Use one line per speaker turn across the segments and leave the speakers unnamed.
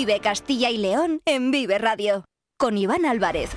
Vive Castilla y León en Vive Radio. Con Iván Álvarez.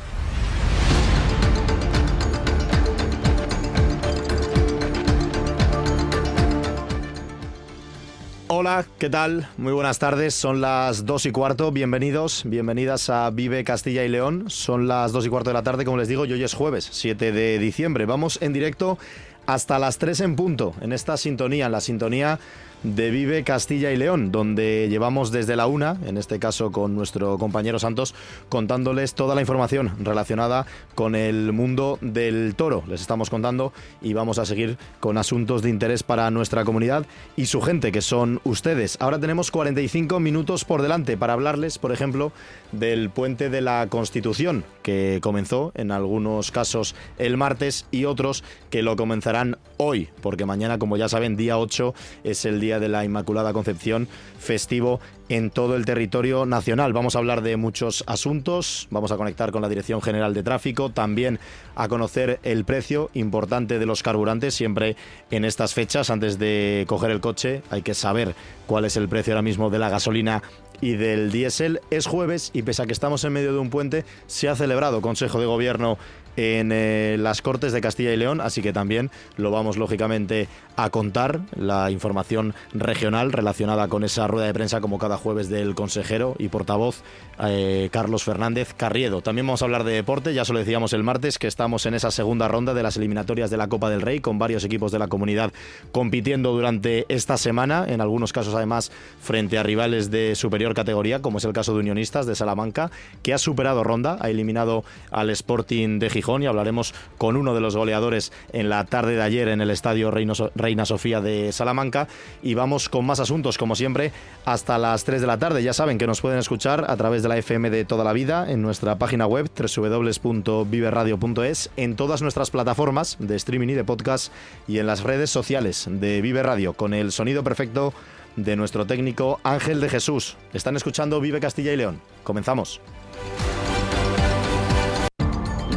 Hola, ¿qué tal? Muy buenas tardes, son las dos y cuarto, bienvenidos, bienvenidas a Vive Castilla y León, son las dos y cuarto de la tarde, como les digo, y hoy es jueves, 7 de diciembre, vamos en directo hasta las 3 en punto, en esta sintonía, en la sintonía de Vive Castilla y León, donde llevamos desde la una, en este caso con nuestro compañero Santos, contándoles toda la información relacionada con el mundo del toro. Les estamos contando y vamos a seguir con asuntos de interés para nuestra comunidad y su gente, que son ustedes. Ahora tenemos 45 minutos por delante para hablarles, por ejemplo, del puente de la Constitución, que comenzó en algunos casos el martes y otros que lo comenzarán hoy, porque mañana, como ya saben, día 8 es el día de la Inmaculada Concepción festivo en todo el territorio nacional. Vamos a hablar de muchos asuntos, vamos a conectar con la Dirección General de Tráfico, también a conocer el precio importante de los carburantes, siempre en estas fechas, antes de coger el coche, hay que saber cuál es el precio ahora mismo de la gasolina y del diésel. Es jueves y pese a que estamos en medio de un puente, se ha celebrado Consejo de Gobierno en eh, las Cortes de Castilla y León, así que también lo vamos lógicamente a contar, la información regional relacionada con esa rueda de prensa como cada jueves del consejero y portavoz eh, Carlos Fernández Carriedo. También vamos a hablar de deporte, ya se lo decíamos el martes que estamos en esa segunda ronda de las eliminatorias de la Copa del Rey con varios equipos de la comunidad compitiendo durante esta semana, en algunos casos además frente a rivales de superior categoría, como es el caso de Unionistas de Salamanca, que ha superado ronda, ha eliminado al Sporting de Gijón y hablaremos con uno de los goleadores en la tarde de ayer en el estadio Reina Sofía de Salamanca y vamos con más asuntos como siempre hasta las 3 de la tarde. Ya saben que nos pueden escuchar a través de la FM de toda la vida en nuestra página web www.viveradio.es en todas nuestras plataformas de streaming y de podcast y en las redes sociales de Vive Radio con el sonido perfecto de nuestro técnico Ángel de Jesús. Están escuchando Vive Castilla y León. Comenzamos.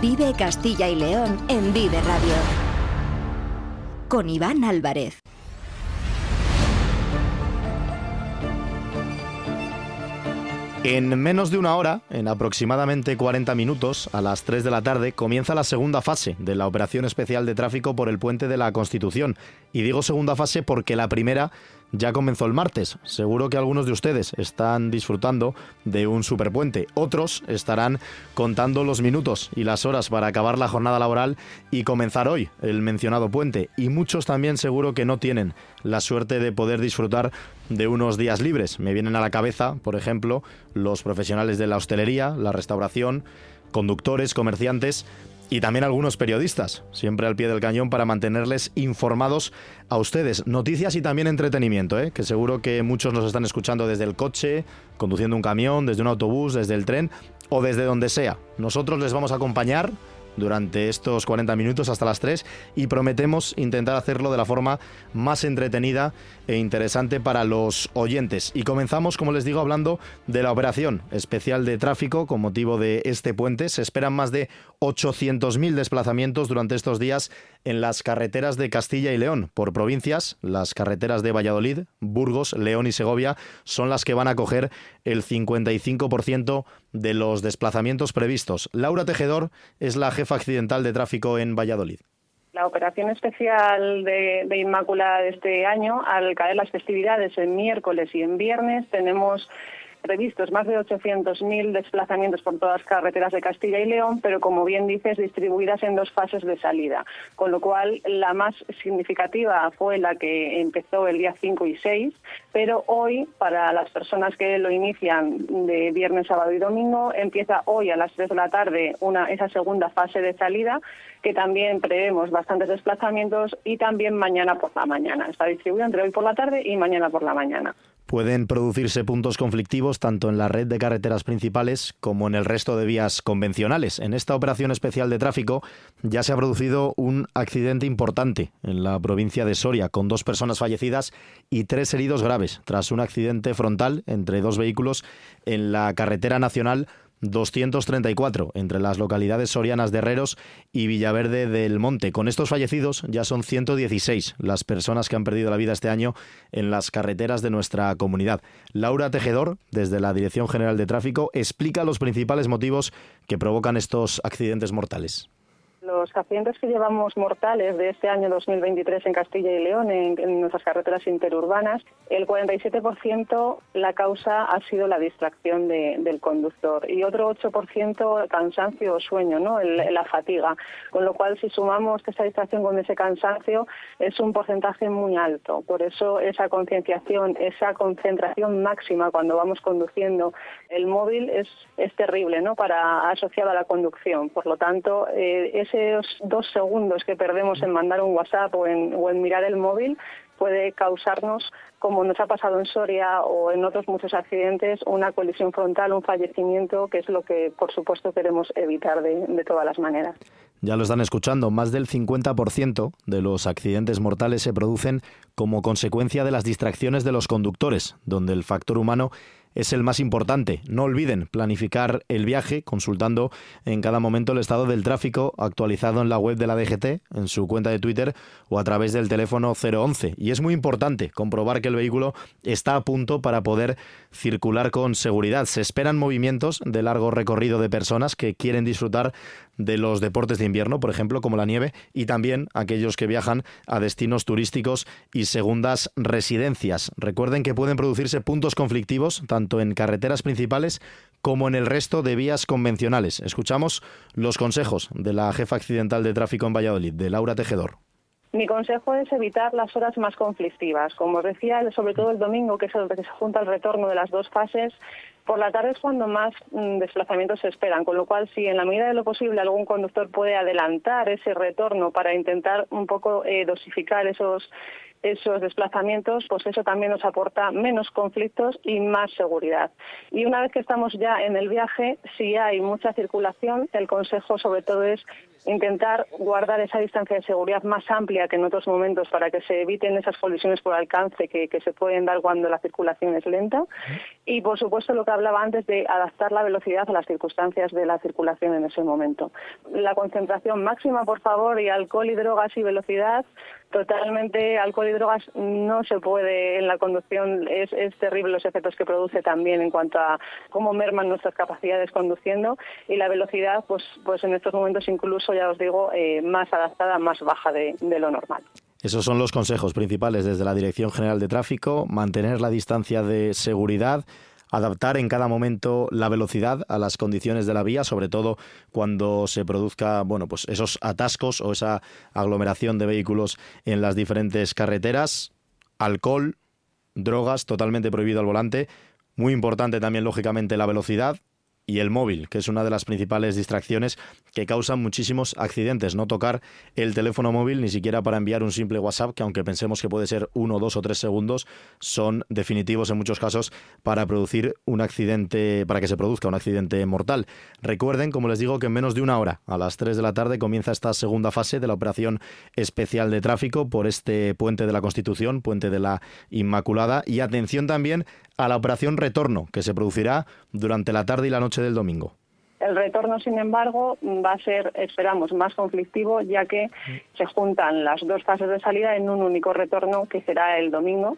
Vive Castilla y León en Vive Radio. Con Iván Álvarez.
En menos de una hora, en aproximadamente 40 minutos, a las 3 de la tarde, comienza la segunda fase de la operación especial de tráfico por el puente de la Constitución. Y digo segunda fase porque la primera ya comenzó el martes. Seguro que algunos de ustedes están disfrutando de un superpuente. Otros estarán contando los minutos y las horas para acabar la jornada laboral y comenzar hoy el mencionado puente. Y muchos también seguro que no tienen la suerte de poder disfrutar de unos días libres. Me vienen a la cabeza, por ejemplo, los profesionales de la hostelería, la restauración, conductores, comerciantes y también algunos periodistas, siempre al pie del cañón para mantenerles informados a ustedes. Noticias y también entretenimiento, ¿eh? que seguro que muchos nos están escuchando desde el coche, conduciendo un camión, desde un autobús, desde el tren o desde donde sea. Nosotros les vamos a acompañar durante estos 40 minutos hasta las 3 y prometemos intentar hacerlo de la forma más entretenida e interesante para los oyentes. Y comenzamos, como les digo, hablando de la operación especial de tráfico con motivo de este puente. Se esperan más de 800.000 desplazamientos durante estos días en las carreteras de Castilla y León. Por provincias, las carreteras de Valladolid, Burgos, León y Segovia son las que van a coger el 55% de los desplazamientos previstos. Laura Tejedor es la jefa accidental de tráfico en Valladolid.
La operación especial de, Inmaculada de este año, al caer las festividades en miércoles y en viernes, tenemos previstos más de 800.000 desplazamientos por todas las carreteras de Castilla y León, pero como bien dices, distribuidas en dos fases de salida. Con lo cual, la más significativa fue la que empezó el día 5 y 6, pero hoy, para las personas que lo inician de viernes, sábado y domingo, empieza hoy a las 3 de la tarde una, esa segunda fase de salida, que también prevemos bastantes desplazamientos, y también mañana por la mañana. Está distribuido entre hoy por la tarde y mañana por la mañana.
Pueden producirse puntos conflictivos tanto en la red de carreteras principales como en el resto de vías convencionales. En esta operación especial de tráfico ya se ha producido un accidente importante en la provincia de Soria, con dos personas fallecidas y tres heridos graves, tras un accidente frontal entre dos vehículos en la carretera nacional 234 entre las localidades sorianas de Herreros y Villaverde del Monte. Con estos fallecidos ya son 116 las personas que han perdido la vida este año en las carreteras de nuestra comunidad. Laura Tejedor, desde la Dirección General de Tráfico, explica los principales motivos que provocan estos accidentes mortales.
Los accidentes que llevamos mortales de este año 2023 en Castilla y León, en, nuestras carreteras interurbanas, el 47% la causa ha sido la distracción del conductor y otro 8% cansancio o sueño, ¿no? la fatiga. Con lo cual, si sumamos esa distracción con ese cansancio, es un porcentaje muy alto. Por eso, esa concienciación, esa concentración máxima cuando vamos conduciendo el móvil es, es terrible, ¿no? Para asociada a la conducción. Por lo tanto, eh, ese esos dos segundos que perdemos en mandar un WhatsApp o en, mirar el móvil puede causarnos, como nos ha pasado en Soria o en otros muchos accidentes, una colisión frontal, un fallecimiento, que es lo que, por supuesto, queremos evitar de, de todas las maneras.
Ya lo están escuchando, más del 50% de los accidentes mortales se producen como consecuencia de las distracciones de los conductores, donde el factor humano es el más importante. No olviden planificar el viaje consultando en cada momento el estado del tráfico actualizado en la web de la DGT, en su cuenta de Twitter o a través del teléfono 011. Y es muy importante comprobar que el vehículo está a punto para poder circular con seguridad. Se esperan movimientos de largo recorrido de personas que quieren disfrutar de los deportes de invierno, por ejemplo, como la nieve, y también aquellos que viajan a destinos turísticos y segundas residencias. Recuerden que pueden producirse puntos conflictivos, tanto en carreteras principales como en el resto de vías convencionales. Escuchamos los consejos de la jefa accidental de tráfico en Valladolid, de Laura Tejedor.
Mi consejo es evitar las horas más conflictivas. Como os decía, sobre todo el domingo, que es el que se junta el retorno de las dos fases, por la tarde es cuando más mm, desplazamientos se esperan, con lo cual si en la medida de lo posible algún conductor puede adelantar ese retorno para intentar un poco eh, dosificar esos esos desplazamientos, pues eso también nos aporta menos conflictos y más seguridad. Y una vez que estamos ya en el viaje, si hay mucha circulación, el consejo sobre todo es intentar guardar esa distancia de seguridad más amplia que en otros momentos para que se eviten esas colisiones por alcance que, que se pueden dar cuando la circulación es lenta. Y por supuesto lo que hablaba antes de adaptar la velocidad a las circunstancias de la circulación en ese momento. La concentración máxima, por favor, y alcohol y drogas y velocidad totalmente alcohol y drogas no se puede en la conducción. Es, es, terrible los efectos que produce también en cuanto a cómo merman nuestras capacidades conduciendo. Y la velocidad pues pues en estos momentos incluso ya os digo eh, más adaptada más baja de, de lo normal.
Esos son los consejos principales desde la Dirección General de Tráfico, mantener la distancia de seguridad, adaptar en cada momento la velocidad a las condiciones de la vía, sobre todo cuando se produzca, bueno, pues esos atascos o esa aglomeración de vehículos en las diferentes carreteras, alcohol, drogas, totalmente prohibido al volante, muy importante también lógicamente la velocidad, y el móvil, que es una de las principales distracciones que causan muchísimos accidentes. No tocar el teléfono móvil ni siquiera para enviar un simple WhatsApp, que aunque pensemos que puede ser uno, dos o tres segundos, son definitivos en muchos casos para producir un accidente, para que se produzca un accidente mortal. Recuerden, como les digo, que en menos de una hora, a las 3 de la tarde, comienza esta segunda fase de la operación especial de tráfico por este puente de la Constitución, puente de la Inmaculada. Y atención también a la operación retorno, que se producirá durante la tarde y la noche del domingo.
El retorno, sin embargo, va a ser, esperamos, más conflictivo, ya que se juntan las dos fases de salida en un único retorno que será el domingo,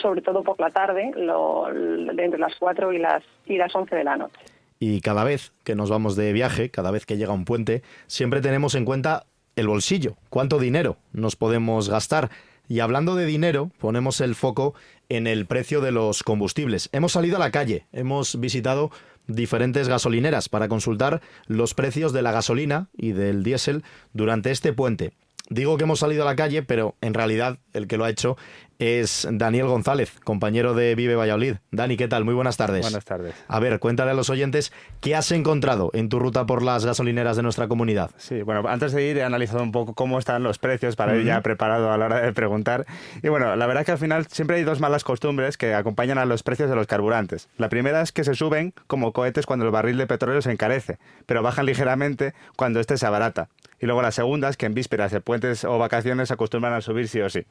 sobre todo por la tarde, lo, entre las 4 y las, y las 11 de la noche.
Y cada vez que nos vamos de viaje, cada vez que llega un puente, siempre tenemos en cuenta el bolsillo, cuánto dinero nos podemos gastar. Y hablando de dinero, ponemos el foco en el precio de los combustibles. Hemos salido a la calle, hemos visitado diferentes gasolineras para consultar los precios de la gasolina y del diésel durante este puente. Digo que hemos salido a la calle, pero en realidad el que lo ha hecho es Daniel González, compañero de Vive Valladolid. Dani, ¿qué tal? Muy buenas tardes.
Buenas tardes.
A ver, cuéntale a los oyentes qué has encontrado en tu ruta por las gasolineras de nuestra comunidad.
Sí, bueno, antes de ir he analizado un poco cómo están los precios para ir ya preparado a la hora de preguntar. Y bueno, la verdad es que al final siempre hay dos malas costumbres que acompañan a los precios de los carburantes. La primera es que se suben como cohetes cuando el barril de petróleo se encarece, pero bajan ligeramente cuando este se abarata. Y luego la segunda es que en vísperas de puentes o vacaciones se acostumbran a subir sí o sí.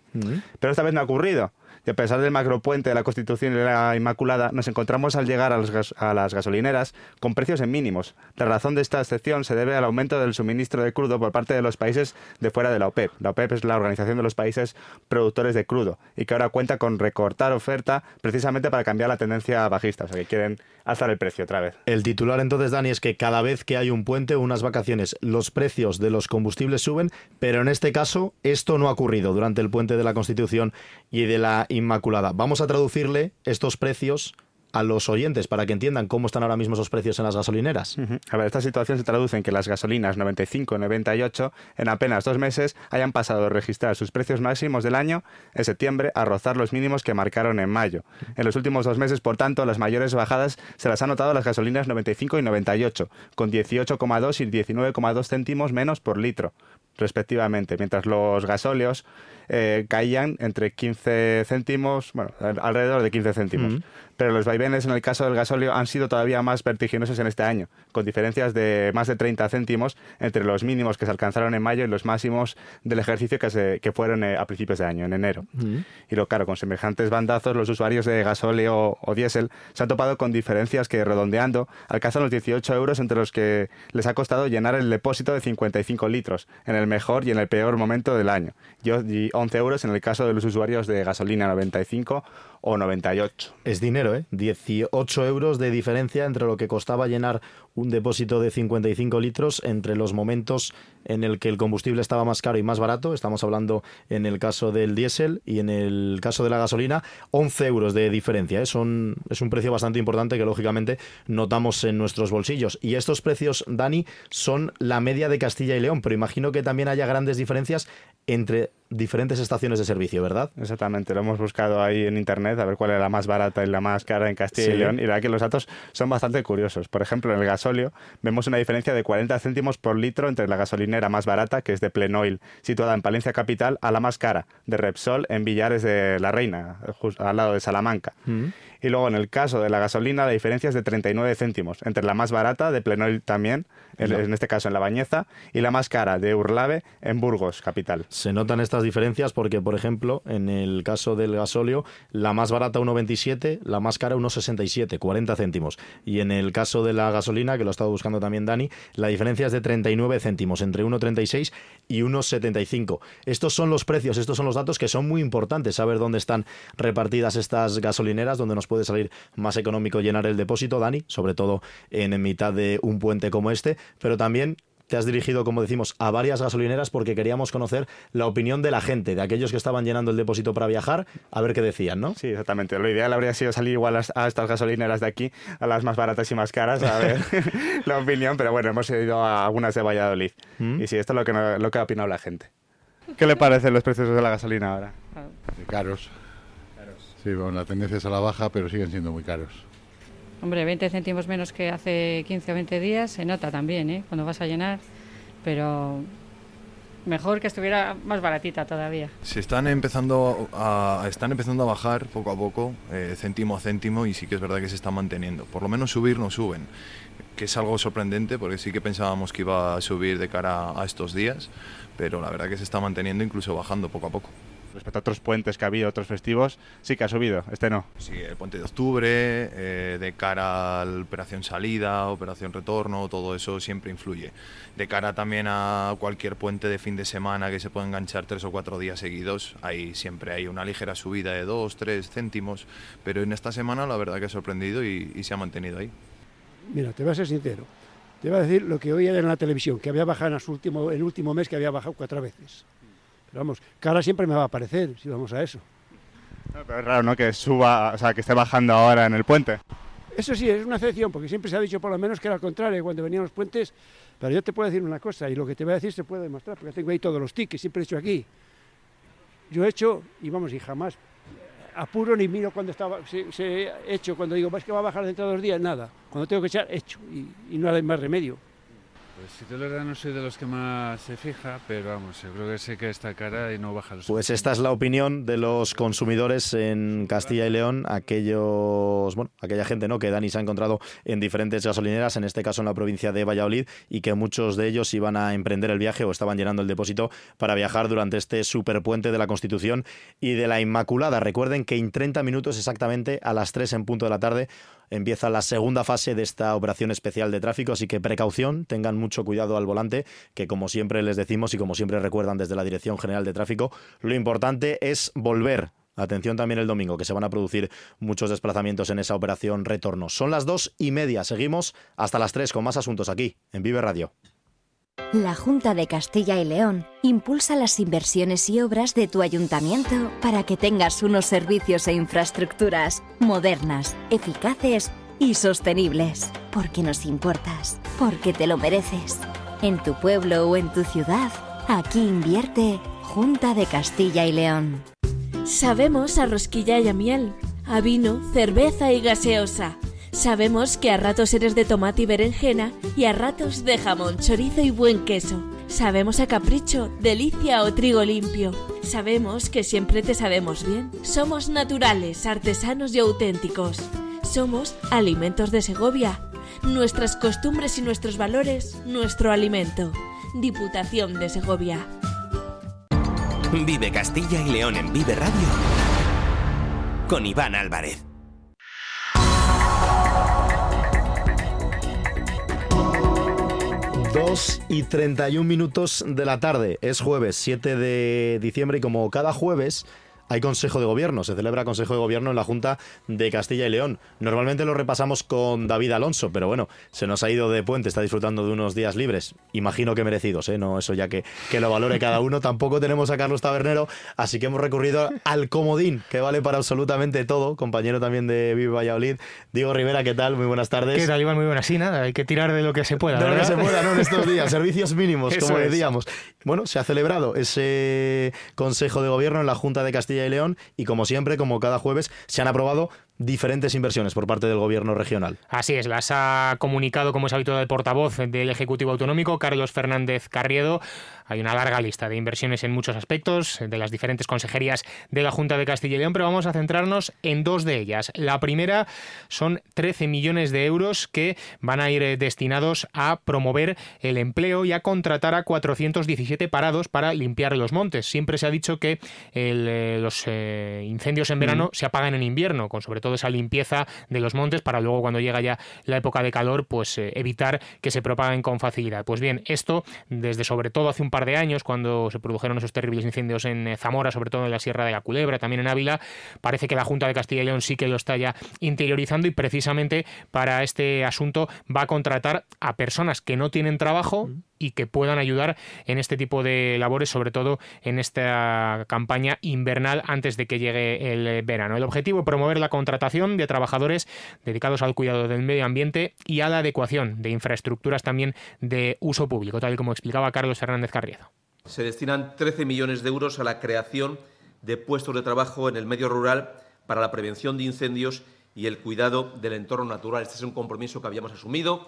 Pero esta vez no ha ocurrido. Y a pesar del macropuente de la Constitución y la Inmaculada, nos encontramos al llegar a, a las gasolineras con precios en mínimos. La razón de esta excepción se debe al aumento del suministro de crudo por parte de los países de fuera de la OPEP. La OPEP es la Organización de los Países Productores de Crudo y que ahora cuenta con recortar oferta precisamente para cambiar la tendencia bajista, o sea que quieren alzar el precio otra vez.
El titular entonces, Dani, es que cada vez que hay un puente unas vacaciones, los precios de los combustibles suben, pero en este caso esto no ha ocurrido durante el puente de la Constitución y de la Inmaculada. Vamos a traducirle estos precios a los oyentes para que entiendan cómo están ahora mismo esos precios en las gasolineras?
A ver, esta situación se traduce en que las gasolinas 95 y 98 en apenas dos meses hayan pasado de registrar sus precios máximos del año en septiembre a rozar los mínimos que marcaron en mayo. En los últimos dos meses, por tanto, las mayores bajadas se las han notado las gasolinas 95 y 98, con 18,2 y 19,2 céntimos menos por litro respectivamente, mientras los gasóleos eh, caían entre 15 céntimos, bueno, alrededor de 15 céntimos. Pero los vaivenes en el caso del gasóleo han sido todavía más vertiginosos en este año, con diferencias de más de 30 céntimos entre los mínimos que se alcanzaron en mayo y los máximos del ejercicio que, se, que fueron eh, a principios de año, en enero. Y lo claro, con semejantes bandazos, los usuarios de gasóleo o diésel se han topado con diferencias que, redondeando, alcanzan los 18 euros entre los que les ha costado llenar el depósito de 55 litros, en el mejor y en el peor momento del año. Y 11 euros en el caso de los usuarios de gasolina 95 o 98.
Es dinero, ¿eh? 18 euros de diferencia entre lo que costaba llenar un depósito de 55 litros entre los momentos en el que el combustible estaba más caro y más barato. Estamos hablando en el caso del diésel y en el caso de la gasolina, 11 euros de diferencia. ¿eh? Es un precio bastante importante que lógicamente notamos en nuestros bolsillos. Y estos precios, Dani, son la media de Castilla y León, pero imagino que también haya grandes diferencias entre diferentes estaciones de servicio, ¿verdad?
Exactamente, lo hemos buscado ahí en internet a ver cuál es la más barata y la más cara en Castilla y León y la verdad que los datos son bastante curiosos. Por ejemplo, en el gasóleo vemos una diferencia de 40 céntimos por litro entre la gasolinera más barata, que es de Plenoil, situada en Palencia Capital, a la más cara, de Repsol, en Villares de la Reina, al lado de Salamanca. Mm. Y luego en el caso de la gasolina la diferencia es de 39 céntimos, entre la más barata, de Plenoil también, en este caso en La Bañeza, y la más cara, de Urlave, en Burgos, capital.
Se notan estas diferencias porque, por ejemplo, en el caso del gasóleo, la más barata 1,27, la más cara 1,67, 40 céntimos. Y en el caso de la gasolina, que lo ha estado buscando también Dani, la diferencia es de 39 céntimos, entre 1,36 y 1,75. Estos son los precios, estos son los datos que son muy importantes, saber dónde están repartidas estas gasolineras, donde nos puede salir más económico llenar el depósito, Dani, sobre todo en mitad de un puente como este, pero también te has dirigido, como decimos, a varias gasolineras porque queríamos conocer la opinión de la gente, de aquellos que estaban llenando el depósito para viajar, a ver qué decían, ¿no?
Sí, exactamente. Lo ideal habría sido salir igual a, estas gasolineras de aquí, a las más baratas y más caras, a ver la opinión, pero bueno, hemos ido a algunas de Valladolid. ¿Mm? Y sí, esto es lo que, lo que ha opinado la gente. ¿Qué le parecen los precios de la gasolina ahora?
Caros. Sí, bueno, la tendencia es a la baja, pero siguen siendo muy caros.
Hombre, 20 céntimos menos que hace 15 o 20 días se nota también, ¿eh? Cuando vas a llenar, pero mejor que estuviera más baratita todavía.
Se están empezando a, están empezando a bajar poco a poco, eh, céntimo a céntimo, y sí que es verdad que se están manteniendo. Por lo menos subir no suben, que es algo sorprendente porque sí que pensábamos que iba a subir de cara a estos días, pero la verdad que se está manteniendo, incluso bajando poco a poco
respecto a otros puentes que ha habido, otros festivos, sí que ha subido, este no.
Sí, el puente de octubre, eh, de cara a la operación salida, operación retorno, todo eso siempre influye. De cara también a cualquier puente de fin de semana que se pueda enganchar tres o cuatro días seguidos, ahí siempre hay una ligera subida de dos, tres céntimos, pero en esta semana la verdad que ha sorprendido y, se ha mantenido ahí.
Mira, te voy a ser sincero. Te voy a decir lo que oía en la televisión, que había bajado en el último, el último mes, que había bajado cuatro veces vamos, cara siempre me va a aparecer si vamos a eso.
pero es raro, ¿no? Que suba, o sea, que esté bajando ahora en el puente.
Eso sí, es una excepción, porque siempre se ha dicho por lo menos que era al contrario cuando venían los puentes. Pero yo te puedo decir una cosa, y lo que te voy a decir se puede demostrar, porque tengo ahí todos los tickets, siempre he hecho aquí. Yo he hecho, y vamos, y jamás apuro ni miro cuando estaba, se, he hecho, cuando digo, es que va a bajar dentro de dos días, nada. Cuando tengo que echar, hecho, y, y no hay más remedio.
Pues si te lo verdad no soy de los que más se fija, pero vamos, yo creo que sé que está cara y no baja los
Pues esta es la opinión de los consumidores en Castilla y León, aquellos, bueno, aquella gente ¿no? que Dani se ha encontrado en diferentes gasolineras, en este caso en la provincia de Valladolid, y que muchos de ellos iban a emprender el viaje o estaban llenando el depósito para viajar durante este superpuente de la Constitución y de la Inmaculada. Recuerden que en 30 minutos exactamente a las 3 en punto de la tarde empieza la segunda fase de esta operación especial de tráfico, así que precaución, tengan mucho cuidado al volante, que como siempre les decimos y como siempre recuerdan desde la Dirección General de Tráfico, lo importante es volver Atención también el domingo, que se van a producir muchos desplazamientos en esa operación retorno. Son las dos y media. Seguimos hasta las tres con más asuntos aquí, en Vive Radio.
La Junta de Castilla y León impulsa las inversiones y obras de tu ayuntamiento para que tengas unos servicios e infraestructuras modernas, eficaces y sostenibles. Porque nos importas, porque te lo mereces. En tu pueblo o en tu ciudad, aquí invierte Junta de Castilla y León.
Sabemos a rosquilla y a miel, a vino, cerveza y gaseosa Sabemos que a ratos eres de tomate y berenjena y a ratos de jamón, chorizo y buen queso. Sabemos a capricho, delicia o trigo limpio. Sabemos que siempre te sabemos bien. Somos naturales, artesanos y auténticos. Somos Alimentos de Segovia. Nuestras costumbres y nuestros valores, nuestro alimento. Diputación de Segovia.
Vive Castilla y León en Vive Radio. Con Iván Álvarez.
2 y 31 minutos de la tarde. Es jueves 7 de diciembre y como cada jueves hay Consejo de Gobierno, se celebra Consejo de Gobierno en la Junta de Castilla y León. Normalmente lo repasamos con David Alonso, pero bueno, se nos ha ido de puente, está disfrutando de unos días libres. Imagino que merecidos, ¿eh? No, eso ya que, que lo valore cada uno. Tampoco tenemos a Carlos Tabernero, así que hemos recurrido al comodín, que vale para absolutamente todo. Compañero también de Vive Valladolid. Diego Rivera, ¿qué tal? Muy buenas tardes.
¿Qué tal, Iván? Muy buenas. Sí, nada, hay que tirar de lo que se pueda.
De
lo
que se pueda, ¿no? En estos días, servicios mínimos, como decíamos. Bueno, se ha celebrado ese Consejo de Gobierno en la Junta de Castilla y León y como siempre, como cada jueves, se han aprobado diferentes inversiones por parte del gobierno regional.
Así es, las ha comunicado, como es habitual, el portavoz del Ejecutivo Autonómico, Carlos Fernández Carriedo. Hay una larga lista de inversiones en muchos aspectos de las diferentes consejerías de la Junta de Castilla y León, pero vamos a centrarnos en dos de ellas. La primera son 13 millones de euros que van a ir eh, destinados a promover el empleo y a contratar a 417 parados para limpiar los montes. Siempre se ha dicho que eh, los eh, incendios en verano se apagan en invierno, con sobre todo esa limpieza de los montes para luego cuando llega ya la época de calor, pues eh, evitar que se propaguen con facilidad. Pues bien, esto desde sobre todo hace un par de años, cuando se produjeron esos terribles incendios en eh, Zamora, sobre todo en la Sierra de la Culebra, también en Ávila, parece que la Junta de Castilla y León sí que lo está ya interiorizando y precisamente para este asunto va a contratar a personas que no tienen trabajo y que puedan ayudar en este tipo de labores, sobre todo en esta campaña invernal antes de que llegue el verano. El objetivo es promover la contratación de trabajadores dedicados al cuidado del medio ambiente y a la adecuación de infraestructuras también de uso público, tal y como explicaba Carlos Hernández Carriedo.
Se destinan 13 millones de euros a la creación de puestos de trabajo en el medio rural para la prevención de incendios y el cuidado del entorno natural. Este es un compromiso que habíamos asumido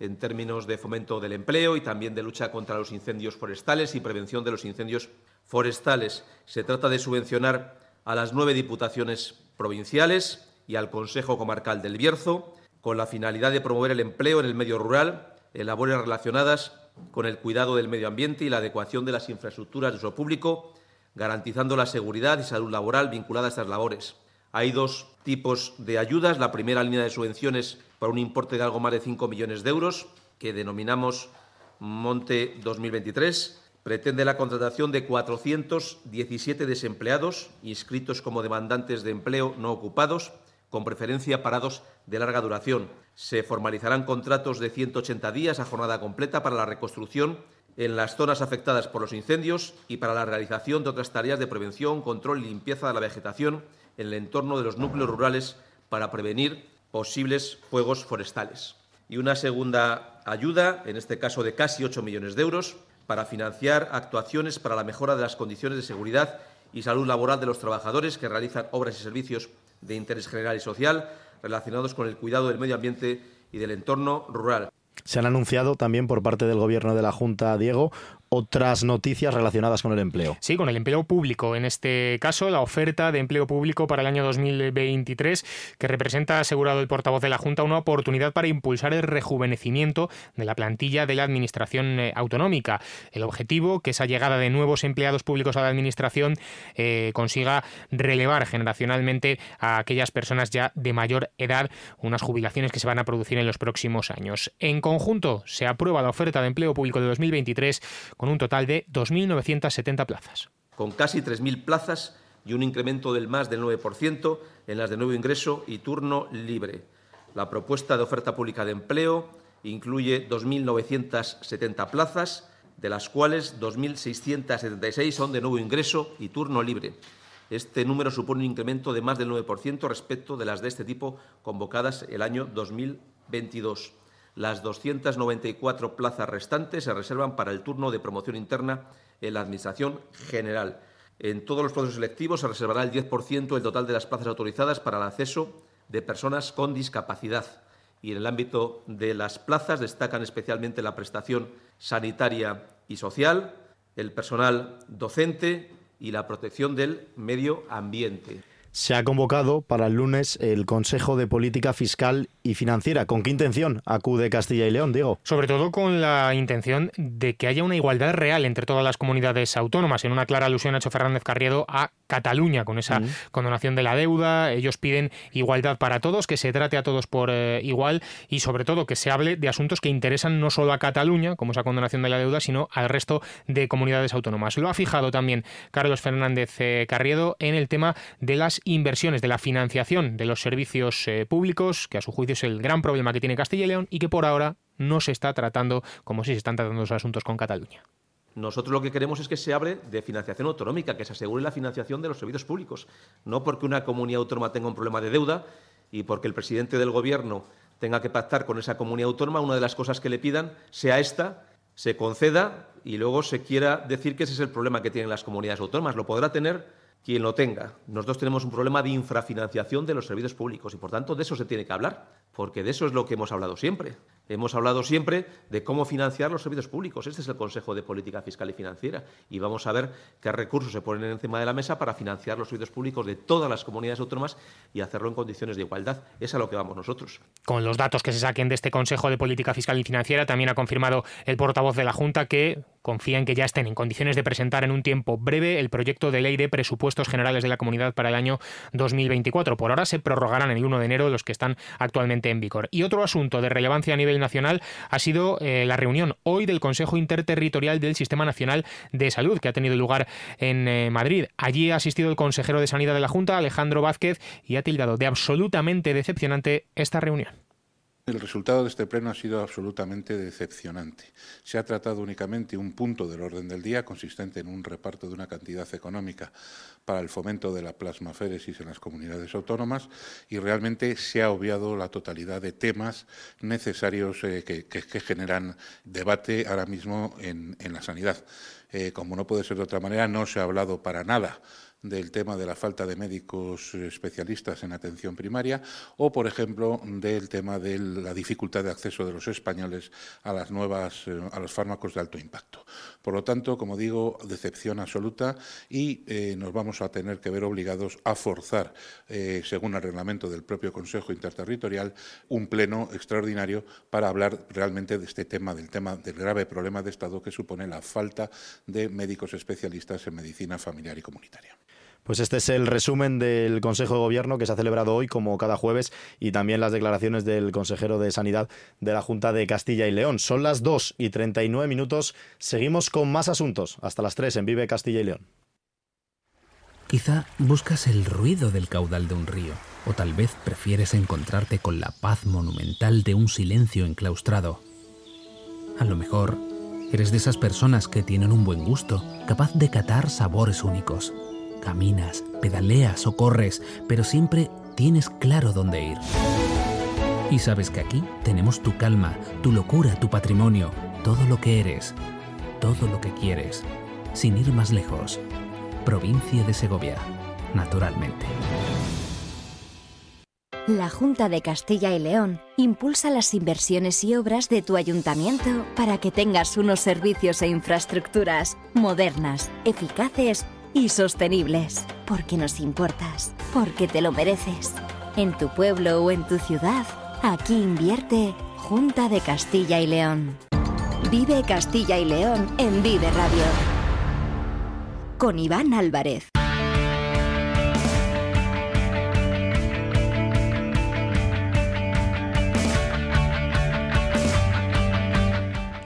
en términos de fomento del empleo y también de lucha contra los incendios forestales y prevención de los incendios forestales. Se trata de subvencionar a las nueve diputaciones provinciales y al Consejo Comarcal del Bierzo con la finalidad de promover el empleo en el medio rural en labores relacionadas con el cuidado del medio ambiente y la adecuación de las infraestructuras de uso público, garantizando la seguridad y salud laboral vinculada a estas labores. Hay dos tipos de ayudas. La primera línea de subvenciones por un importe de algo más de 5 millones de euros, que denominamos Monte 2023. Pretende la contratación de 417 desempleados inscritos como demandantes de empleo no ocupados, con preferencia parados de larga duración. Se formalizarán contratos de 180 días a jornada completa para la reconstrucción en las zonas afectadas por los incendios y para la realización de otras tareas de prevención, control y limpieza de la vegetación en el entorno de los núcleos rurales para prevenir posibles fuegos forestales. Y una segunda ayuda, en este caso de casi 8 millones de euros, para financiar actuaciones para la mejora de las condiciones de seguridad y salud laboral de los trabajadores que realizan obras y servicios de interés general y social relacionados con el cuidado del medio ambiente y del entorno rural.
Se han anunciado también por parte del gobierno de la Junta, Diego, otras noticias relacionadas con el empleo.
Sí, con el empleo público. En este caso, la oferta de empleo público para el año 2023, que representa, asegurado el portavoz de la Junta, una oportunidad para impulsar el rejuvenecimiento de la plantilla de la Administración eh, autonómica. El objetivo, que esa llegada de nuevos empleados públicos a la Administración eh, consiga relevar generacionalmente a aquellas personas ya de mayor edad, unas jubilaciones que se van a producir en los próximos años. En conjunto, se aprueba la oferta de empleo público de 2023 con un total de 2.970 plazas.
Con casi 3.000 plazas y un incremento del más del 9% en las de nuevo ingreso y turno libre. La propuesta de oferta pública de empleo incluye 2.970 plazas, de las cuales 2.676 son de nuevo ingreso y turno libre. Este número supone un incremento de más del 9% respecto de las de este tipo convocadas el año 2022. Las 294 plazas restantes se reservan para el turno de promoción interna en la Administración General. En todos los procesos selectivos se reservará el 10% del total de las plazas autorizadas para el acceso de personas con discapacidad. Y en el ámbito de las plazas destacan especialmente la prestación sanitaria y social, el personal docente y la protección del medio ambiente.
Se ha convocado para el lunes el Consejo de Política Fiscal y Financiera. ¿Con qué intención acude Castilla y León, Diego?
Sobre todo con la intención de que haya una igualdad real entre todas las comunidades autónomas. En una clara alusión ha hecho Fernández Carriedo a Cataluña con esa condonación de la deuda. Ellos piden igualdad para todos, que se trate a todos por eh, igual y sobre todo que se hable de asuntos que interesan no solo a Cataluña, como esa condonación de la deuda, sino al resto de comunidades autónomas. Lo ha fijado también Carlos Fernández eh, Carriedo en el tema de las inversiones, de la financiación de los servicios eh, públicos, que a su juicio es el gran problema que tiene Castilla y León y que por ahora no se está tratando como si se están tratando los asuntos con Cataluña.
Nosotros lo que queremos es que se abre de financiación autonómica, que se asegure la financiación de los servicios públicos, no porque una comunidad autónoma tenga un problema de deuda y porque el presidente del Gobierno tenga que pactar con esa comunidad autónoma, una de las cosas que le pidan sea esta, se conceda y luego se quiera decir que ese es el problema que tienen las comunidades autónomas. Lo podrá tener quien lo tenga. Nosotros tenemos un problema de infrafinanciación de los servicios públicos y, por tanto, de eso se tiene que hablar, porque de eso es lo que hemos hablado siempre. Hemos hablado siempre de cómo financiar los servicios públicos. Este es el Consejo de Política Fiscal y Financiera y vamos a ver qué recursos se ponen encima de la mesa para financiar los servicios públicos de todas las comunidades autónomas y hacerlo en condiciones de igualdad. Es a lo que vamos nosotros.
Con los datos que se saquen de este Consejo de Política Fiscal y Financiera, también ha confirmado el portavoz de la Junta que confía en que ya estén en condiciones de presentar en un tiempo breve el proyecto de ley de presupuestos generales de la comunidad para el año 2024. Por ahora se prorrogarán el 1 de enero los que están actualmente en vigor. Y otro asunto de relevancia a nivel nacional ha sido eh, la reunión hoy del Consejo Interterritorial del Sistema Nacional de Salud que ha tenido lugar en eh, Madrid. Allí ha asistido el consejero de Sanidad de la Junta, Alejandro Vázquez, y ha tildado de absolutamente decepcionante esta reunión.
El resultado de este pleno ha sido absolutamente decepcionante. Se ha tratado únicamente un punto del orden del día consistente en un reparto de una cantidad económica para el fomento de la plasmaféresis en las comunidades autónomas y realmente se ha obviado la totalidad de temas necesarios eh, que, generan debate ahora mismo en, la sanidad. Eh, como no puede ser de otra manera, no se ha hablado para nada del tema de la falta de médicos especialistas en atención primaria o, por ejemplo, del tema de la dificultad de acceso de los españoles a las nuevas eh, a los fármacos de alto impacto. Por lo tanto, como digo, decepción absoluta y eh, nos vamos a tener que ver obligados a forzar, eh, según el reglamento del propio Consejo Interterritorial, un pleno extraordinario para hablar realmente de este tema, del tema del grave problema de Estado que supone la falta de médicos especialistas en medicina familiar y comunitaria.
Pues este es el resumen del Consejo de Gobierno que se ha celebrado hoy, como cada jueves, y también las declaraciones del consejero de Sanidad de la Junta de Castilla y León. Son las 2 y 39 minutos. Seguimos con más asuntos. Hasta las 3 en Vive Castilla y León.
Quizá buscas el ruido del caudal de un río, o tal vez prefieres encontrarte con la paz monumental de un silencio enclaustrado. A lo mejor eres de esas personas que tienen un buen gusto, capaz de catar sabores únicos Caminas, pedaleas o corres, pero siempre tienes claro dónde ir. Y sabes que aquí tenemos tu calma, tu locura, tu patrimonio, todo lo que eres, todo lo que quieres, sin ir más lejos. Provincia de Segovia, naturalmente.
La Junta de Castilla y León impulsa las inversiones y obras de tu ayuntamiento para que tengas unos servicios e infraestructuras modernas, eficaces y sostenibles. Porque nos importas, porque te lo mereces. En tu pueblo o en tu ciudad, aquí invierte Junta de Castilla y León. Vive Castilla y León en Vive Radio. Con Iván Álvarez.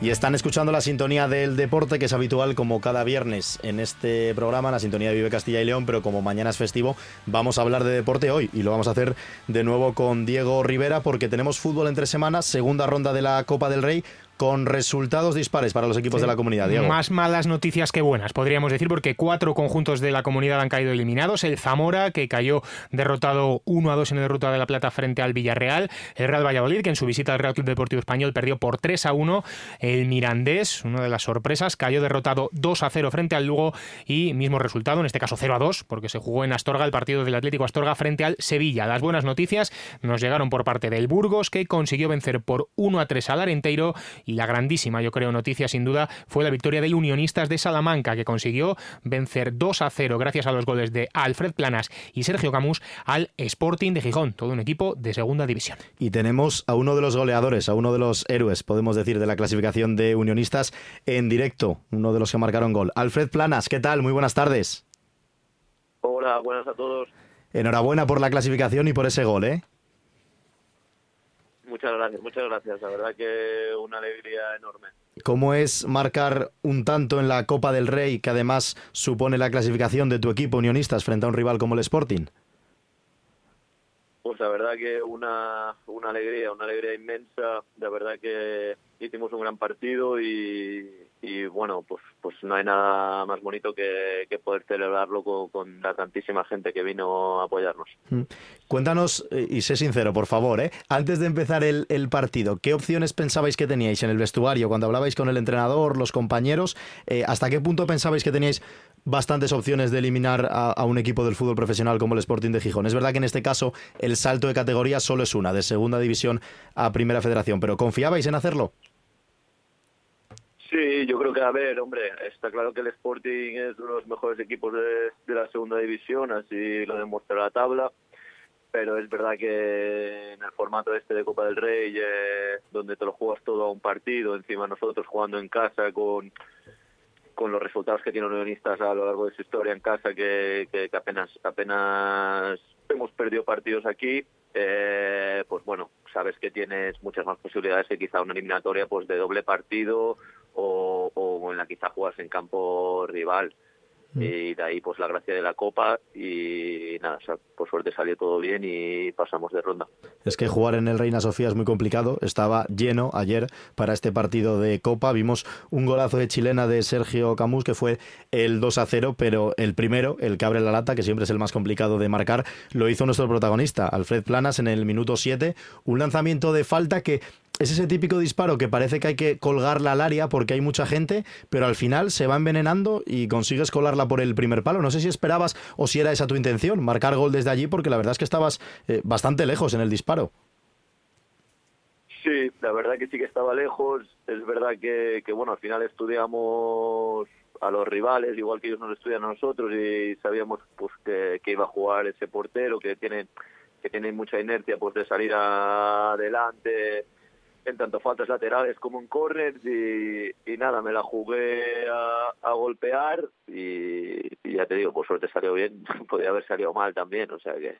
Y están escuchando la sintonía del deporte, que es habitual como cada viernes en este programa, la sintonía de Vive Castilla y León, pero como mañana es festivo, vamos a hablar de deporte hoy. Y lo vamos a hacer de nuevo con Diego Rivera porque tenemos fútbol entre semanas, segunda ronda de la Copa del Rey con resultados dispares para los equipos de la comunidad. Diego.
Más malas noticias que buenas, podríamos decir, porque cuatro conjuntos de la comunidad han caído eliminados. El Zamora, que cayó derrotado 1 a 2 en el Ruta de la Plata frente al Villarreal. El Real Valladolid, que en su visita al Real Club Deportivo Español perdió por 3 a 1. El Mirandés, una de las sorpresas, cayó derrotado 2 a 0 frente al Lugo y mismo resultado, en este caso 0 a 2, porque se jugó en Astorga el partido del Atlético Astorga frente al Sevilla. Las buenas noticias nos llegaron por parte del Burgos, que consiguió vencer por 1 a 3 al Arenteiro y la grandísima, yo creo, noticia sin duda fue la victoria de Unionistas de Salamanca, que consiguió vencer 2 a 0 gracias a los goles de Alfred Planas y Sergio Camus al Sporting de Gijón, todo un equipo de segunda división.
Y tenemos a uno de los goleadores, a uno de los héroes, podemos decir, de la clasificación de Unionistas en directo, uno de los que marcaron gol. Alfred Planas, ¿qué tal? Muy buenas tardes.
Hola, buenas a todos.
Enhorabuena por la clasificación y por ese gol, ¿eh?
Muchas gracias, muchas gracias. La verdad que una alegría enorme.
¿Cómo es marcar un tanto en la Copa del Rey que además supone la clasificación de tu equipo unionistas frente a un rival como el Sporting?
Pues la verdad que una, una alegría, una alegría inmensa. La verdad que hicimos un gran partido y, y bueno, pues pues no hay nada más bonito que, poder celebrarlo con, tantísima gente que vino a apoyarnos.
Cuéntanos, eh, y sé sincero, por favor, ¿eh? antes de empezar el, partido, ¿qué opciones pensabais que teníais en el vestuario cuando hablabais con el entrenador, los compañeros? Eh, ¿Hasta qué punto pensabais que teníais bastantes opciones de eliminar a, un equipo del fútbol profesional como el Sporting de Gijón? Es verdad que en este caso el salto de categoría solo es una, de segunda división a primera federación, pero ¿confiabais en hacerlo?
Sí, yo creo que, a ver, hombre, está claro que el Sporting es uno de los mejores equipos de, de la segunda división, así lo demuestra la tabla, pero es verdad que en el formato este de Copa del Rey, eh, donde te lo juegas todo a un partido, encima nosotros jugando en casa con, con los resultados que tienen unionistas a lo largo de su historia en casa, que, que, que apenas, apenas hemos perdido partidos aquí, eh, pues bueno, sabes que tienes muchas más posibilidades que quizá una eliminatoria pues de doble partido o, o en la quizá juegas en campo rival. Mm. Y de ahí pues la gracia de la Copa y nada, o sea, por suerte salió todo bien y pasamos de ronda.
Es que jugar en el Reina Sofía es muy complicado, estaba lleno ayer para este partido de Copa, vimos un golazo de chilena de Sergio Camus que fue el 2 a 0, pero el primero, el que abre la lata, que siempre es el más complicado de marcar, lo hizo nuestro protagonista, Alfred Planas en el minuto 7, un lanzamiento de falta que es ese típico disparo que parece que hay que colgarla al área porque hay mucha gente, pero al final se va envenenando y consigues colarla por el primer palo. No sé si esperabas o si era esa tu intención, marcar gol desde allí, porque la verdad es que estabas eh, bastante lejos en el disparo.
Sí, la verdad que sí que estaba lejos. Es verdad que, bueno, al final estudiamos a los rivales, igual que ellos nos estudian a nosotros y sabíamos pues que, que iba a jugar ese portero que tiene que tiene mucha inercia pues de salir adelante en tanto faltas laterales como en corners y, nada, me la jugué a, golpear y, y, ya te digo, por suerte salió bien, podría haber salido mal también, o sea que...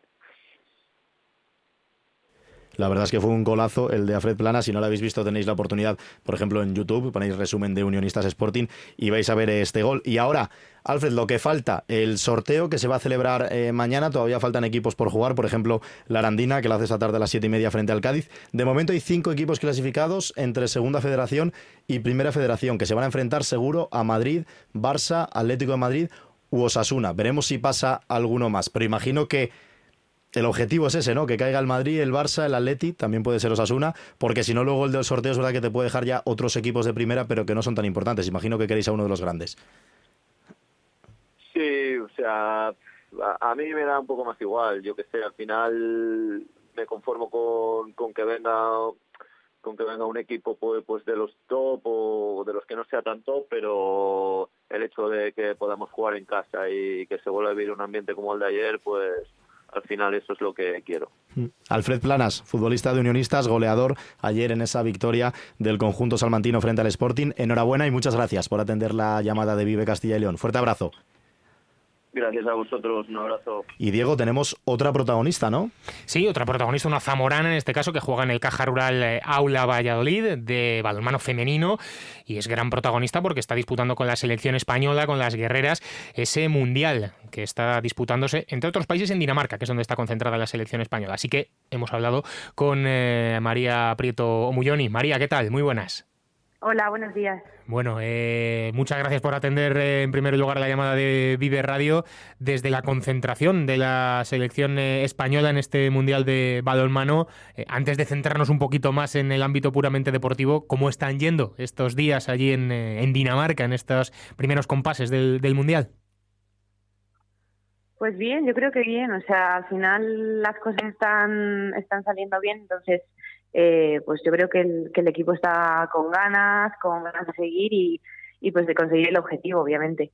La verdad es que fue un golazo el de Alfred Plana. Si no lo habéis visto, tenéis la oportunidad, por ejemplo, en YouTube, ponéis resumen de Unionistas Sporting y vais a ver este gol. Y ahora, Alfred, lo que falta, el sorteo que se va a celebrar eh, mañana, todavía faltan equipos por jugar, por ejemplo, la Arandina, que lo hace esta tarde a las siete y media frente al Cádiz. De momento hay cinco equipos clasificados entre Segunda Federación y Primera Federación, que se van a enfrentar seguro a Madrid, Barça, Atlético de Madrid u Osasuna. Veremos si pasa alguno más, pero imagino que el objetivo es ese, ¿no? Que caiga el Madrid, el Barça, el Atleti, también puede ser Osasuna, porque si no, luego el del sorteo es verdad que te puede dejar ya otros equipos de primera, pero que no son tan importantes. Imagino que queréis a uno de los grandes.
Sí, o sea, a, mí me da un poco más igual. Yo que sé, al final me conformo con, con que venga con que venga un equipo pues, pues de los top o de los que no sea tan top, pero el hecho de que podamos jugar en casa y que se vuelva a vivir un ambiente como el de ayer, pues al final eso es lo que quiero.
Mm. Alfred Planas, futbolista de Unionistas, goleador ayer en esa victoria del conjunto salmantino frente al Sporting. Enhorabuena y muchas gracias por atender la llamada de Vive Castilla y León. Fuerte abrazo.
Gracias a vosotros, un abrazo.
Y Diego, tenemos otra protagonista, ¿no?
Sí, otra protagonista, una zamorana en este caso, que juega en el Caja Rural eh, Aula Valladolid de balonmano femenino y es gran protagonista porque está disputando con la selección española, con las guerreras, ese mundial que está disputándose, entre otros países, en Dinamarca, que es donde está concentrada la selección española. Así que hemos hablado con eh, María Prieto Omulloni. María, ¿qué tal? Muy buenas.
Hola, buenos días.
Bueno, eh, muchas gracias por atender eh, en primer lugar la llamada de Vive Radio desde la concentración de la selección eh, española en este Mundial de Balonmano. antes de centrarnos un poquito más en el ámbito puramente deportivo, ¿cómo están yendo estos días allí en, Dinamarca, en estos primeros compases del, del Mundial?
Pues bien, yo creo que bien. O sea, al final las cosas están, están saliendo bien, entonces eh, pues yo creo que el, que el equipo está con ganas, con ganas de seguir y, y pues de conseguir el objetivo, obviamente.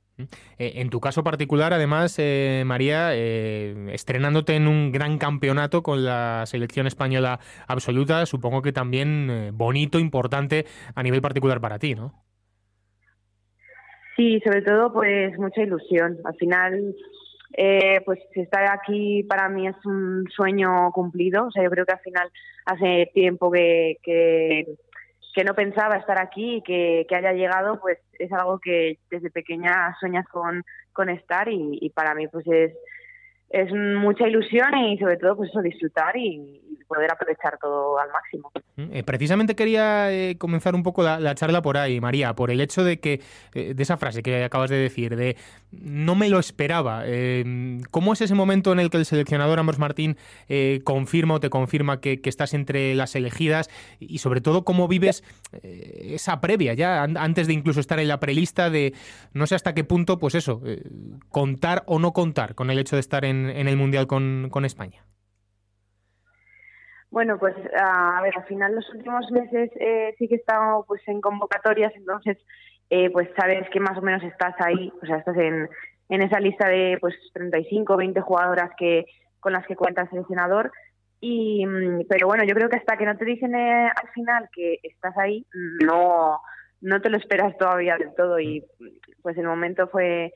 Eh, en tu caso particular, además, eh, María, estrenándote en un gran campeonato con la selección española absoluta, supongo que también bonito, importante a nivel particular para ti, ¿no?
Sí, sobre todo pues mucha ilusión. Al final eh, pues estar aquí para mí es un sueño cumplido. O sea, yo creo que al final hace tiempo que, que, no pensaba estar aquí y que, que, haya llegado, pues es algo que desde pequeña sueñas con, con estar y, y para mí pues es, es mucha ilusión y sobre todo pues eso, disfrutar y, poder aprovechar todo al máximo.
Mm, eh, precisamente quería eh, comenzar un poco la, charla por ahí, María, por el hecho de que, eh, de esa frase que acabas de decir, de no me lo esperaba. ¿Cómo es ese momento en el que el seleccionador Amos Martín confirma o te confirma que, estás entre las elegidas? Y sobre todo, ¿cómo vives esa previa ya, antes de incluso estar en la prelista de no sé hasta qué punto, pues eso, contar o no contar con el hecho de estar en, el Mundial con, con España?
Bueno, pues a ver, al final los últimos meses eh, sí que he estado pues en convocatorias, entonces eh, pues sabes que más o menos estás ahí, o sea, estás en, en esa lista de pues 35, 20 jugadoras que con las que cuenta el seleccionador. Y, mm, pero bueno, yo creo que hasta que no te dicen eh, al final que estás ahí, no, no te lo esperas todavía del todo. Y pues el momento fue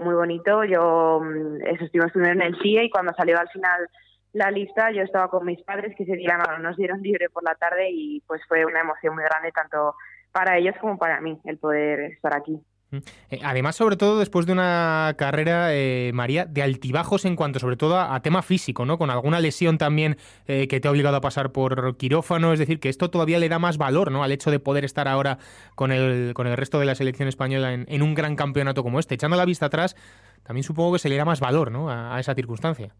muy bonito. Yo mm, eso estuvimos en el CIE y cuando salió al final la lista, yo estaba con mis padres que se día nos dieron libre por la tarde y pues fue una emoción muy grande tanto para ellos como para mí el poder estar aquí.
Eh, además, sobre todo después de una carrera, eh, María, de altibajos en cuanto sobre todo a, tema físico, ¿no? Con alguna lesión también eh, que te ha obligado a pasar por quirófano, es decir, que esto todavía le da más valor, ¿no? Al hecho de poder estar ahora con el, con el resto de la selección española en, un gran campeonato como este. Echando la vista atrás, también supongo que se le da más valor, ¿no? a esa circunstancia.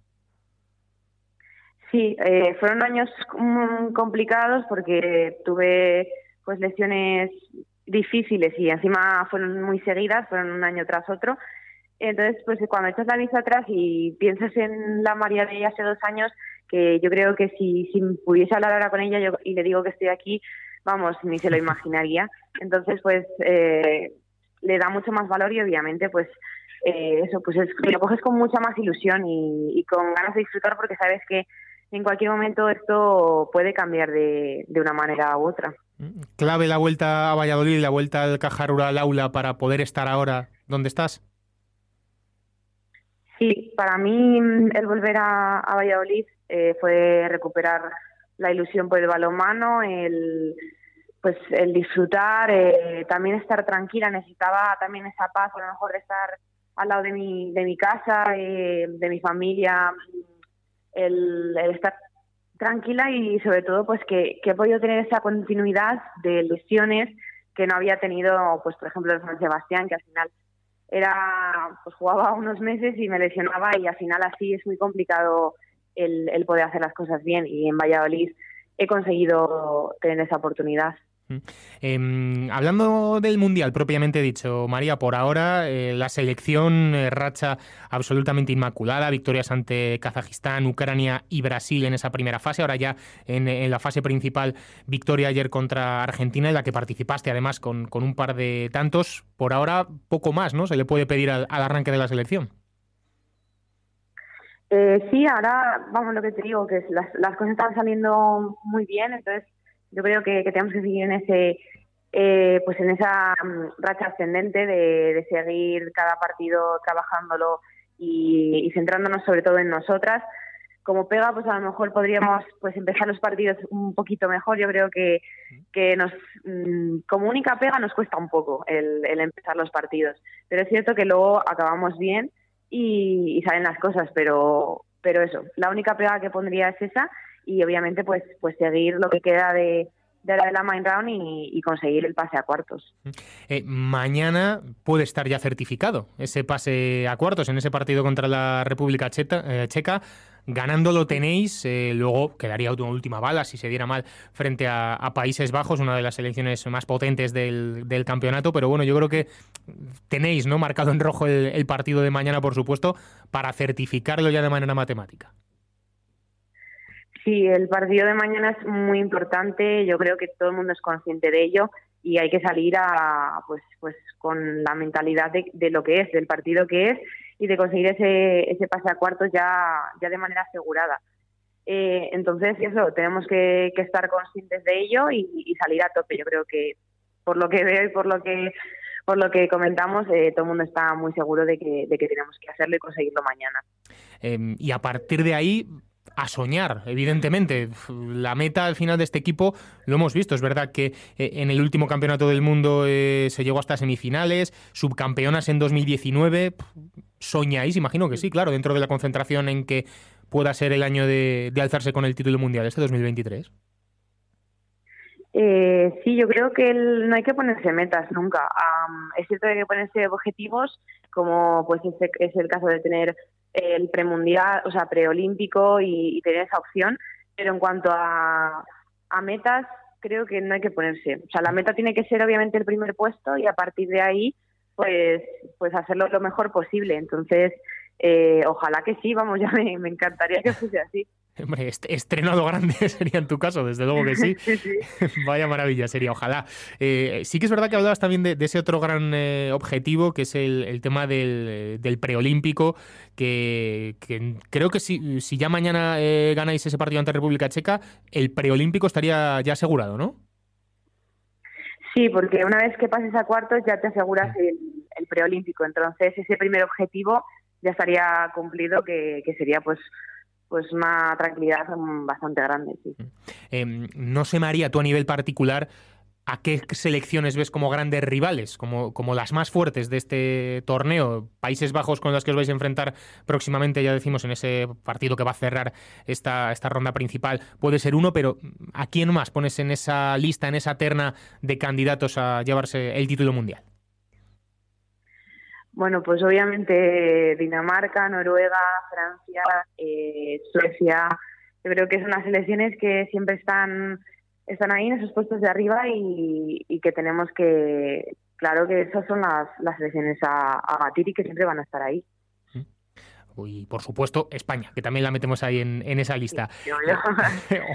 Sí, fueron años complicados porque tuve pues lesiones difíciles y encima fueron muy seguidas, fueron un año tras otro. Entonces, pues cuando echas la vista atrás y piensas en la María de hace dos años, que yo creo que si, si pudiese hablar ahora con ella yo, y le digo que estoy aquí, vamos, ni se lo imaginaría. Entonces, pues eh, le da mucho más valor y obviamente, pues eh, eso, pues es, lo coges con mucha más ilusión y, y con ganas de disfrutar porque sabes que en cualquier momento esto puede cambiar de, una manera u otra.
¿Clave la vuelta a Valladolid, la vuelta al Caja Rural Aula para poder estar ahora donde estás?
Sí, para mí el volver a, Valladolid eh, fue recuperar la ilusión por el balonmano, el pues el disfrutar, eh, también estar tranquila, necesitaba también esa paz, a lo mejor de estar al lado de mi, de mi casa, eh, de mi familia, el, estar tranquila y sobre todo pues que, he podido tener esa continuidad de lesiones que no había tenido pues por ejemplo en San Sebastián que al final era pues jugaba unos meses y me lesionaba y al final así es muy complicado el, el poder hacer las cosas bien y en Valladolid he conseguido tener esa oportunidad.
Eh, hablando del Mundial propiamente dicho, María, por ahora eh, la selección eh, racha absolutamente inmaculada, victorias ante Kazajistán, Ucrania y Brasil en esa primera fase, ahora ya en, en, la fase principal victoria ayer contra Argentina en la que participaste además con, con un par de tantos, por ahora poco más, ¿no? Se le puede pedir al, al arranque de la selección.
Eh, sí, ahora, vamos, lo que te digo, que las, las cosas están saliendo muy bien, entonces yo creo que, tenemos que seguir en ese eh, pues en esa um, racha ascendente de, de, seguir cada partido trabajándolo y, y, centrándonos sobre todo en nosotras. Como pega, pues a lo mejor podríamos pues empezar los partidos un poquito mejor. Yo creo que, que nos mmm, como única pega nos cuesta un poco el, el, empezar los partidos. Pero es cierto que luego acabamos bien y salen las cosas, pero, pero eso, la única pega que pondría es esa y obviamente pues pues seguir lo que queda de, de la de la main round y, conseguir el pase a cuartos.
Eh, mañana puede estar ya certificado ese pase a cuartos en ese partido contra la República Checa. Eh, Checa. Ganándolo tenéis, eh, luego quedaría una última bala si se diera mal frente a, a, Países Bajos, una de las selecciones más potentes del, del, campeonato. Pero bueno, yo creo que tenéis no marcado en rojo el, el partido de mañana, por supuesto, para certificarlo ya de manera matemática.
Sí, el partido de mañana es muy importante. Yo creo que todo el mundo es consciente de ello y hay que salir a, pues, pues con la mentalidad de, de lo que es, del partido que es y de conseguir ese, ese pase a cuartos ya, ya de manera asegurada. Eh, entonces, eso, tenemos que, estar conscientes de ello y, salir a tope. Yo creo que por lo que veo y por lo que por lo que comentamos, eh, todo el mundo está muy seguro de que, de que tenemos que hacerlo y conseguirlo mañana.
Eh, y a partir de ahí, a soñar, evidentemente. La meta al final de este equipo lo hemos visto. Es verdad que eh, en el último campeonato del mundo eh, se llegó hasta semifinales, subcampeonas en 2019. ¿Soñáis? Imagino que sí, claro, dentro de la concentración en que pueda ser el año de, alzarse con el título mundial este 2023.
Eh, sí, yo creo que no hay que ponerse metas nunca. Um, es cierto que hay que ponerse objetivos, como pues es, es el caso de tener el premundial, o sea, preolímpico y, y, tener esa opción. Pero en cuanto a, a, metas, creo que no hay que ponerse. O sea, la meta tiene que ser obviamente el primer puesto y a partir de ahí, pues, pues hacerlo lo mejor posible. Entonces, eh, ojalá que sí, vamos, ya me, me encantaría que fuese así.
Hombre, estrenado grande sería en tu caso, desde luego que sí.
sí, sí.
Vaya maravilla sería, ojalá. Eh, sí que es verdad que hablabas también de, de ese otro gran eh, objetivo, que es el, el tema del, del preolímpico, que, que, creo que si, si ya mañana eh, ganáis ese partido ante República Checa, el preolímpico estaría ya asegurado, ¿no?
Sí, porque una vez que pases a cuartos ya te aseguras el, el preolímpico. Entonces ese primer objetivo ya estaría cumplido, que, que sería pues pues una tranquilidad bastante grande. Sí.
Eh, no sé, María, tú a nivel particular, ¿a qué selecciones ves como grandes rivales, como, como las más fuertes de este torneo? Países Bajos con los que os vais a enfrentar próximamente, ya decimos, en ese partido que va a cerrar esta, esta ronda principal, puede ser uno, pero ¿a quién más pones en esa lista, en esa terna de candidatos a llevarse el título mundial?
Bueno, pues obviamente Dinamarca, Noruega, Francia, eh, Suecia, yo creo que son las selecciones que siempre están, están ahí en esos puestos de arriba y, y que tenemos que, claro que esas son las, las selecciones a, a batir y que siempre van a estar ahí
y por supuesto España, que también la metemos ahí en, en esa lista.
Sí, obvio.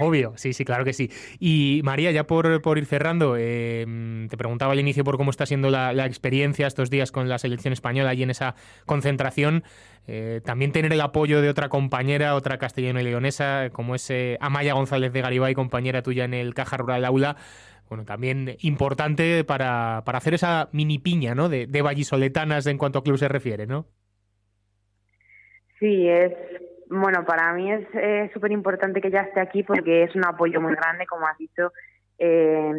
obvio. sí, sí, claro que sí. Y María, ya por, por ir cerrando, eh, te preguntaba al inicio por cómo está siendo la, la, experiencia estos días con la selección española y en esa concentración. Eh, también tener el apoyo de otra compañera, otra castellano y leonesa, como es eh, Amaya González de Garibay, compañera tuya en el Caja Rural Aula bueno, también importante para, para, hacer esa mini piña, ¿no? De, de vallisoletanas en cuanto a club se refiere, ¿no?
Sí, es bueno, para mí es eh, súper importante que ya esté aquí porque es un apoyo muy grande, como has dicho. Eh,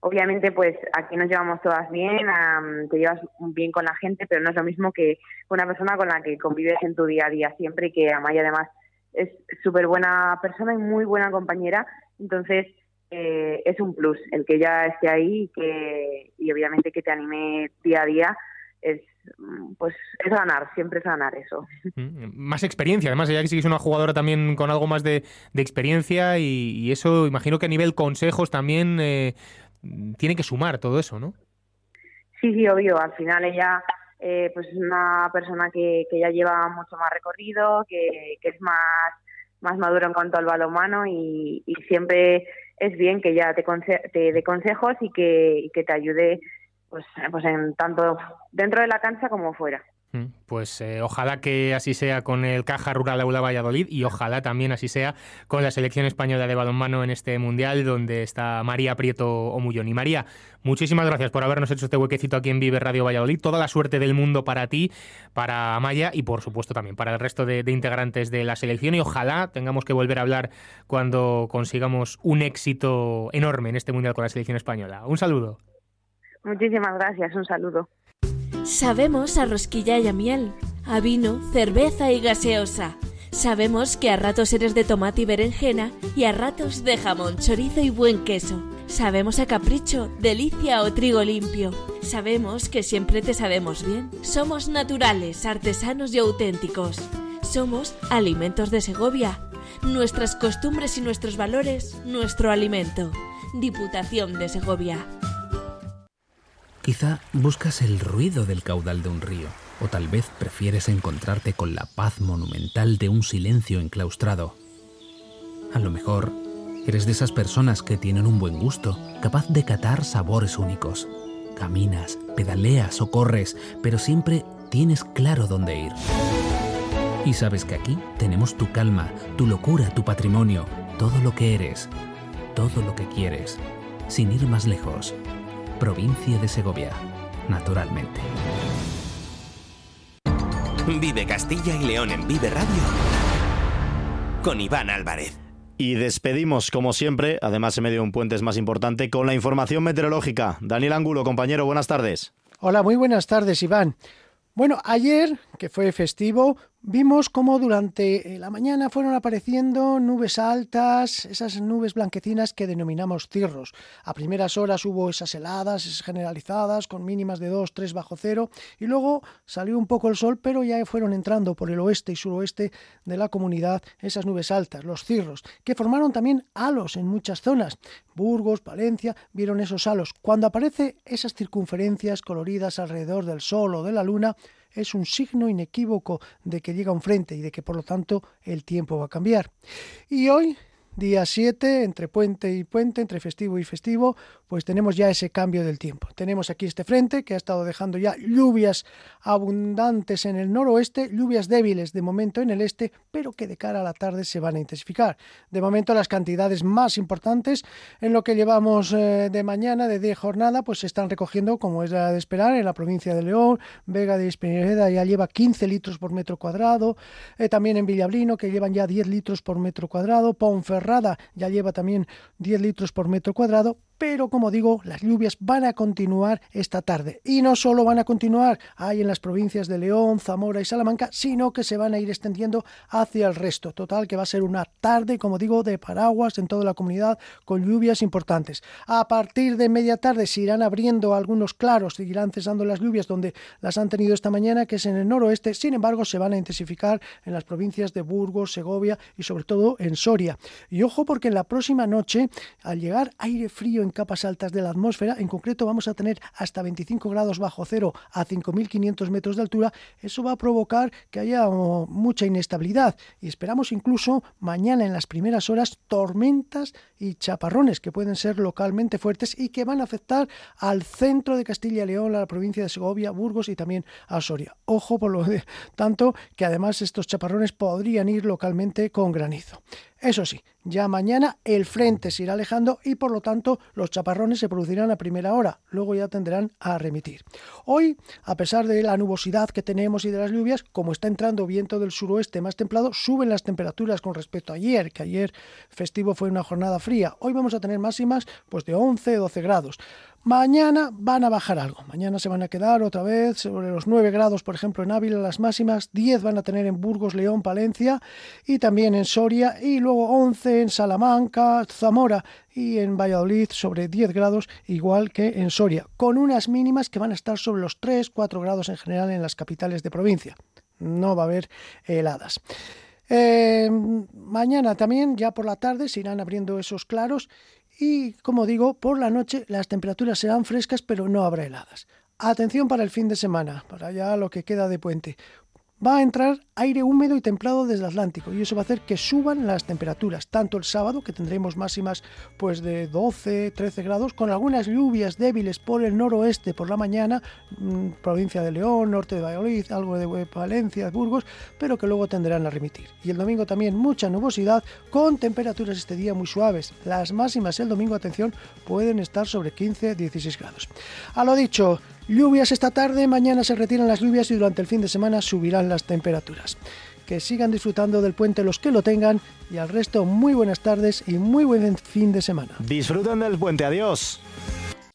obviamente, pues aquí nos llevamos todas bien, um, te llevas bien con la gente, pero no es lo mismo que una persona con la que convives en tu día a día siempre y que Amaya además es súper buena persona y muy buena compañera. Entonces, eh, es un plus el que ella esté ahí y, que, y obviamente que te anime día a día es pues es ganar, siempre es ganar eso.
Más experiencia, además, ya que sí es una jugadora también con algo más de, de experiencia y, y, eso imagino que a nivel consejos también eh, tiene que sumar todo eso, ¿no?
Sí, sí, obvio. Al final ella eh, pues es una persona que, que ya lleva mucho más recorrido, que, que es más, más madura en cuanto al balonmano y, y siempre es bien que ella te, te dé consejos y que, y que te ayude pues, pues en tanto dentro de la cancha como fuera.
Mm, pues eh, ojalá que así sea con el Caja Rural Aula Valladolid y ojalá también así sea con la selección española de balonmano en este mundial donde está María Prieto Omullón. Y María, muchísimas gracias por habernos hecho este huequecito aquí en Vive Radio Valladolid. Toda la suerte del mundo para ti, para Amaya y por supuesto también para el resto de, de integrantes de la selección y ojalá tengamos que volver a hablar cuando consigamos un éxito enorme en este mundial con la selección española. Un saludo.
Muchísimas gracias, un saludo.
Sabemos a rosquilla y a miel, a vino, cerveza y gaseosa. Sabemos que a ratos eres de tomate y berenjena y a ratos de jamón, chorizo y buen queso. Sabemos a capricho, delicia o trigo limpio. Sabemos que siempre te sabemos bien. Somos naturales, artesanos y auténticos. Somos Alimentos de Segovia. Nuestras costumbres y nuestros valores, nuestro alimento. Diputación de Segovia.
Quizá buscas el ruido del caudal de un río, o tal vez prefieres encontrarte con la paz monumental de un silencio enclaustrado. A lo mejor eres de esas personas que tienen un buen gusto, capaz de catar sabores únicos. Caminas, pedaleas o corres, pero siempre tienes claro dónde ir. Y sabes que aquí tenemos tu calma, tu locura, tu patrimonio, todo lo que eres, todo lo que quieres, sin ir más lejos provincia de Segovia, naturalmente.
Vive Castilla y León en Vive Radio con Iván Álvarez.
Y despedimos, como siempre, además en medio de un puente es más importante, con la información meteorológica. Daniel Angulo, compañero, buenas tardes.
Hola, muy buenas tardes, Iván. Bueno, ayer, que fue festivo, Vimos cómo durante la mañana fueron apareciendo nubes altas, esas nubes blanquecinas que denominamos cirros. A primeras horas hubo esas heladas generalizadas con mínimas de 2, 3 bajo cero y luego salió un poco el sol, pero ya fueron entrando por el oeste y suroeste de la comunidad esas nubes altas, los cirros, que formaron también halos en muchas zonas. Burgos, Valencia, vieron esos halos. Cuando aparecen esas circunferencias coloridas alrededor del sol o de la luna, es un signo inequívoco de que llega un frente y de que por lo tanto el tiempo va a cambiar. Y hoy día 7, entre puente y puente, entre festivo y festivo, pues tenemos ya ese cambio del tiempo. Tenemos aquí este frente que ha estado dejando ya lluvias abundantes en el noroeste, lluvias débiles de momento en el este, pero que de cara a la tarde se van a intensificar. De momento las cantidades más importantes en lo que llevamos eh, de mañana, de jornada, pues se están recogiendo, como es de esperar, en la provincia de León, Vega de Espineda ya lleva 15 litros por metro cuadrado, eh, también en Villablino que llevan ya 10 litros por metro cuadrado, Ponferrada ya lleva también 10 litros por metro cuadrado, pero como digo, las lluvias van a continuar esta tarde. Y no solo van a continuar ahí en las provincias de León, Zamora y Salamanca, sino que se van a ir extendiendo hacia el resto. Total, que va a ser una tarde, como digo, de paraguas en toda la comunidad con lluvias importantes. A partir de media tarde se irán abriendo algunos claros, seguirán cesando las lluvias donde las han tenido esta mañana, que es en el noroeste. Sin embargo, se van a intensificar en las provincias de Burgos, Segovia y sobre todo en Soria. Y ojo porque en la próxima noche, al llegar aire frío en capas altas de la atmósfera, en concreto vamos a tener hasta 25 grados bajo cero a 5.500 metros de altura, eso va a provocar que haya oh, mucha inestabilidad y esperamos incluso mañana en las primeras horas tormentas y chaparrones que pueden ser localmente fuertes y que van a afectar al centro de Castilla y León, a la provincia de Segovia, Burgos y también a Soria. Ojo por lo tanto que además estos chaparrones podrían ir localmente con granizo. Eso sí, ya mañana el frente se irá alejando y por lo tanto los chaparrones se producirán a primera hora, luego ya tendrán a remitir. Hoy, a pesar de la nubosidad que tenemos y de las lluvias, como está entrando viento del suroeste más templado, suben las temperaturas con respecto a ayer, que ayer festivo fue una jornada fría. Hoy vamos a tener máximas pues de 11, 12 grados. Mañana van a bajar algo. Mañana se van a quedar otra vez sobre los 9 grados, por ejemplo, en Ávila las máximas, 10 van a tener en Burgos, León, Palencia y también en Soria y luego 11 en Salamanca, Zamora y en Valladolid sobre 10 grados, igual que en Soria, con unas mínimas que van a estar sobre los 3, 4 grados en general en las capitales de provincia. No va a haber heladas. Eh, mañana también, ya por la tarde, se irán abriendo esos claros y, como digo, por la noche las temperaturas serán frescas pero no habrá heladas. Atención para el fin de semana, para ya lo que queda de puente va a entrar aire húmedo y templado desde el Atlántico y eso va a hacer que suban las temperaturas, tanto el sábado, que tendremos máximas pues de 12, 13 grados, con algunas lluvias débiles por el noroeste por la mañana, mm, provincia de León, norte de Valladolid, algo de Valencia, Burgos, pero que luego tendrán a remitir. Y el domingo también mucha nubosidad, con temperaturas este día muy suaves. Las máximas el domingo, atención, pueden estar sobre 15, 16 grados. A lo dicho, Lluvias esta tarde, mañana se retiran las lluvias y durante el fin de semana subirán las temperaturas. Que sigan disfrutando del puente los que lo tengan y al resto muy buenas tardes y muy buen fin de semana.
Disfruten del puente, adiós.